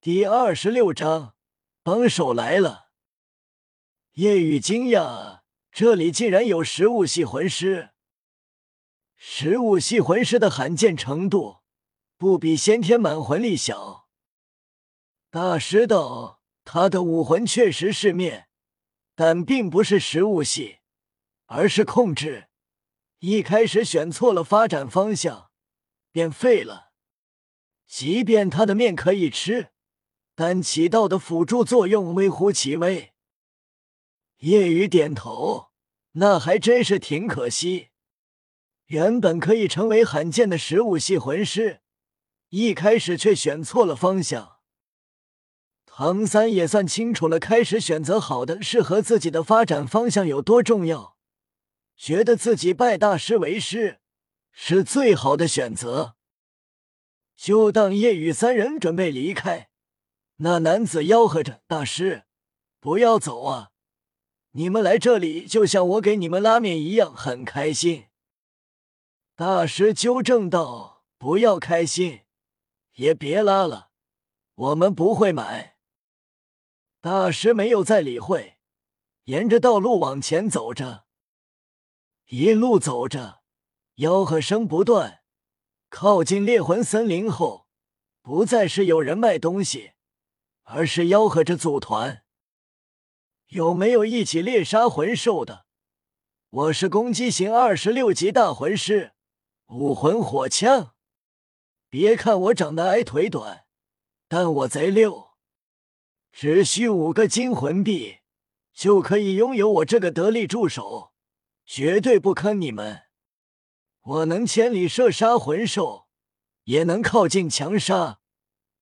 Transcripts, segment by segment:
第二十六章，帮手来了。叶雨惊讶，这里竟然有食物系魂师。食物系魂师的罕见程度，不比先天满魂力小。大师道，他的武魂确实是面，但并不是食物系，而是控制。一开始选错了发展方向，便废了。即便他的面可以吃。但起到的辅助作用微乎其微。夜雨点头，那还真是挺可惜。原本可以成为罕见的食物系魂师，一开始却选错了方向。唐三也算清楚了，开始选择好的、适合自己的发展方向有多重要，觉得自己拜大师为师是最好的选择。就当夜雨三人准备离开。那男子吆喝着：“大师，不要走啊！你们来这里就像我给你们拉面一样，很开心。”大师纠正道：“不要开心，也别拉了，我们不会买。”大师没有再理会，沿着道路往前走着。一路走着，吆喝声不断。靠近猎魂森林后，不再是有人卖东西。而是吆喝着组团，有没有一起猎杀魂兽的？我是攻击型二十六级大魂师，武魂火枪。别看我长得矮腿短，但我贼溜，只需五个金魂币就可以拥有我这个得力助手，绝对不坑你们。我能千里射杀魂兽，也能靠近强杀。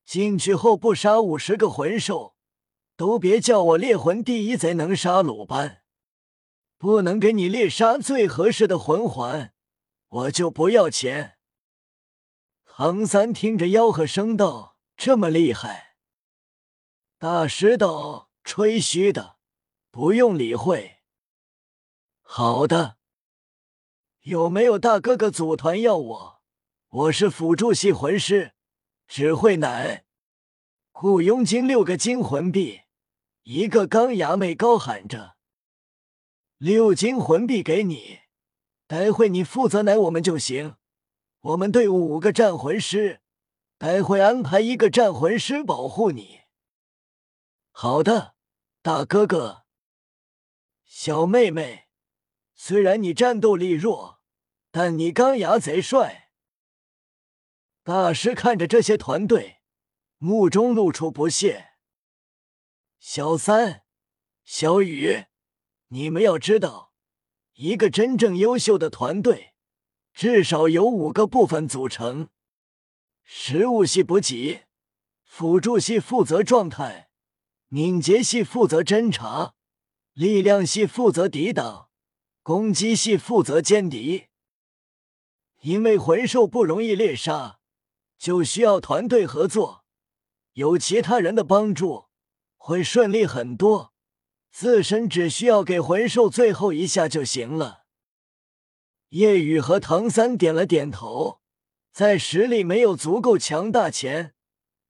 进去后不杀五十个魂兽，都别叫我猎魂第一贼能杀鲁班。不能给你猎杀最合适的魂环，我就不要钱。唐三听着吆喝声道：“这么厉害？”大师道：“吹嘘的，不用理会。”好的，有没有大哥哥组团要我？我是辅助系魂师。只会奶，雇佣金六个金魂币。一个钢牙妹高喊着：“六金魂币给你，待会你负责奶我们就行。我们队伍五个战魂师，待会安排一个战魂师保护你。”好的，大哥哥。小妹妹，虽然你战斗力弱，但你钢牙贼帅。大师看着这些团队，目中露出不屑。小三、小雨，你们要知道，一个真正优秀的团队，至少由五个部分组成：食物系补给，辅助系负责状态，敏捷系负责侦查，力量系负责抵挡，攻击系负责歼敌。因为魂兽不容易猎杀。就需要团队合作，有其他人的帮助会顺利很多。自身只需要给魂兽最后一下就行了。夜雨和唐三点了点头，在实力没有足够强大前，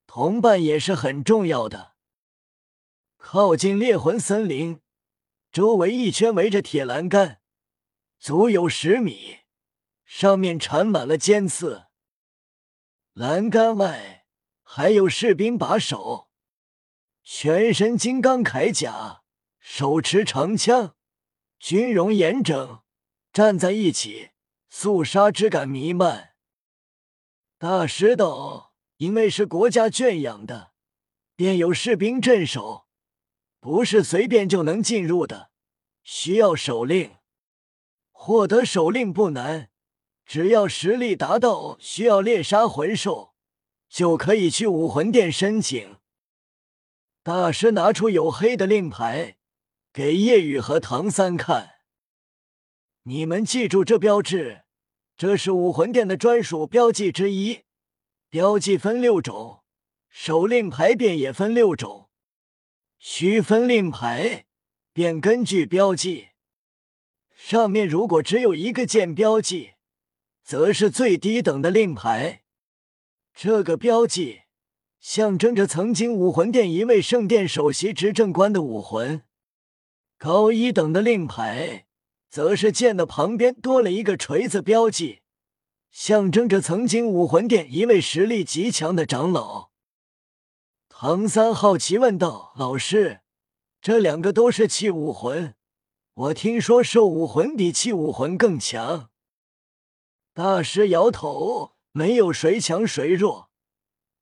同伴也是很重要的。靠近猎魂森林，周围一圈围着铁栏杆，足有十米，上面缠满了尖刺。栏杆外还有士兵把守，全身金刚铠甲，手持长枪，军容严整，站在一起，肃杀之感弥漫。大师道，因为是国家圈养的，便有士兵镇守，不是随便就能进入的，需要手令。获得手令不难。只要实力达到需要猎杀魂兽，就可以去武魂殿申请。大师拿出黝黑的令牌，给叶雨和唐三看。你们记住这标志，这是武魂殿的专属标记之一。标记分六种，手令牌便也分六种。需分令牌，便根据标记，上面如果只有一个剑标记。则是最低等的令牌，这个标记象征着曾经武魂殿一位圣殿首席执政官的武魂。高一等的令牌，则是剑的旁边多了一个锤子标记，象征着曾经武魂殿一位实力极强的长老。唐三好奇问道：“老师，这两个都是器武魂，我听说兽武魂比器武魂更强。”大师摇头：“没有谁强谁弱，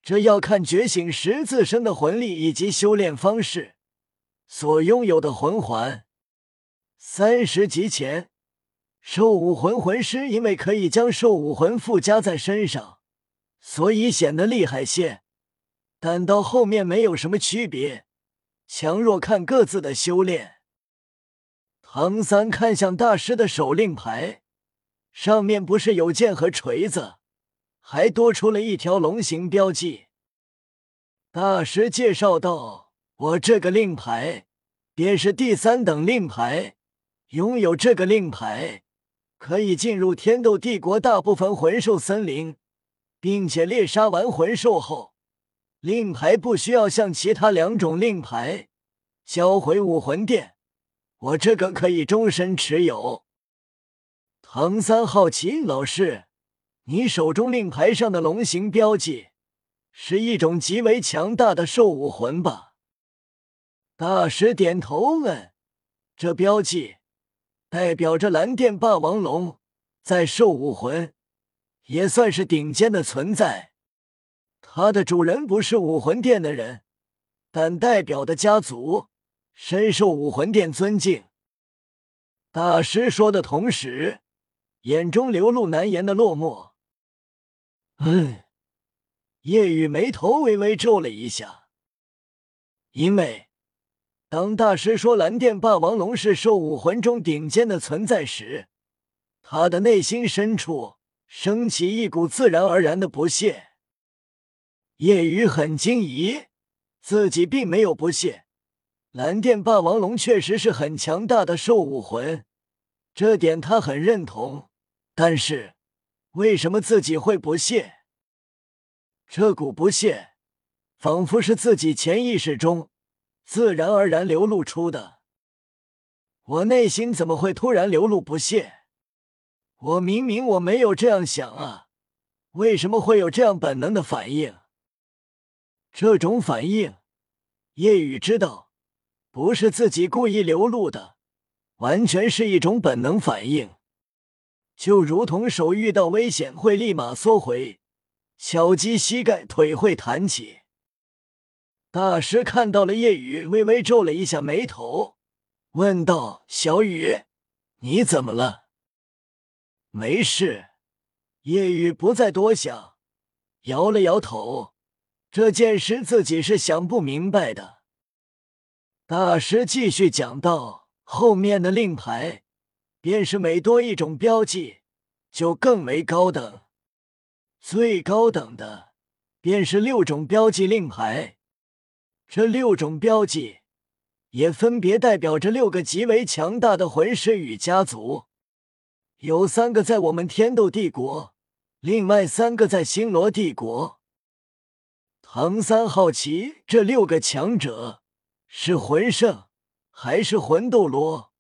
这要看觉醒时自身的魂力以及修炼方式。”所拥有的魂环，三十级前，兽武魂魂师因为可以将兽武魂附加在身上，所以显得厉害些。但到后面没有什么区别，强弱看各自的修炼。唐三看向大师的手令牌，上面不是有剑和锤子，还多出了一条龙形标记。大师介绍道。我这个令牌便是第三等令牌，拥有这个令牌可以进入天斗帝国大部分魂兽森林，并且猎杀完魂兽后，令牌不需要像其他两种令牌交回武魂殿。我这个可以终身持有。唐三好奇，老师，你手中令牌上的龙形标记是一种极为强大的兽武魂吧？大师点头问：“这标记代表着蓝电霸王龙，在兽武魂也算是顶尖的存在。它的主人不是武魂殿的人，但代表的家族深受武魂殿尊敬。”大师说的同时，眼中流露难言的落寞。嗯，叶雨眉头微微皱了一下，因为。当大师说蓝电霸王龙是兽武魂中顶尖的存在时，他的内心深处升起一股自然而然的不屑。叶雨很惊疑，自己并没有不屑。蓝电霸王龙确实是很强大的兽武魂，这点他很认同。但是，为什么自己会不屑？这股不屑，仿佛是自己潜意识中。自然而然流露出的，我内心怎么会突然流露不屑？我明明我没有这样想啊，为什么会有这样本能的反应？这种反应，叶雨知道，不是自己故意流露的，完全是一种本能反应，就如同手遇到危险会立马缩回，小鸡膝盖腿会弹起。大师看到了叶雨，微微皱了一下眉头，问道：“小雨，你怎么了？”“没事。”叶雨不再多想，摇了摇头。这件事自己是想不明白的。大师继续讲道：“后面的令牌，便是每多一种标记，就更为高等。最高等的，便是六种标记令牌。”这六种标记，也分别代表着六个极为强大的魂师与家族，有三个在我们天斗帝国，另外三个在星罗帝国。唐三好奇，这六个强者是魂圣，还是魂斗罗，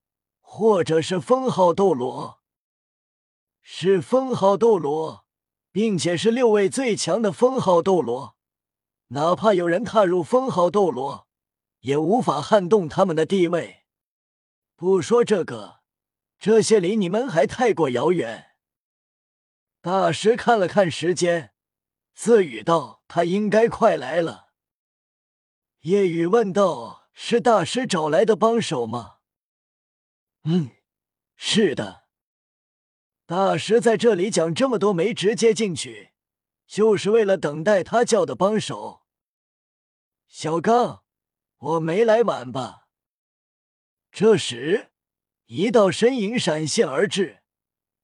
或者是封号斗罗？是封号斗罗，并且是六位最强的封号斗罗。哪怕有人踏入封号斗罗，也无法撼动他们的地位。不说这个，这些离你们还太过遥远。大师看了看时间，自语道：“他应该快来了。”夜雨问道：“是大师找来的帮手吗？”“嗯，是的。大师在这里讲这么多，没直接进去。”就是为了等待他叫的帮手。小刚，我没来晚吧？这时，一道身影闪现而至，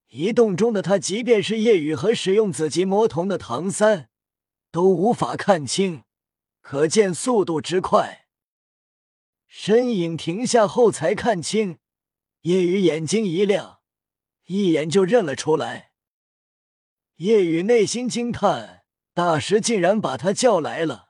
移动中的他，即便是夜雨和使用紫极魔瞳的唐三，都无法看清，可见速度之快。身影停下后才看清，叶雨眼睛一亮，一眼就认了出来。叶雨内心惊叹：大师竟然把他叫来了。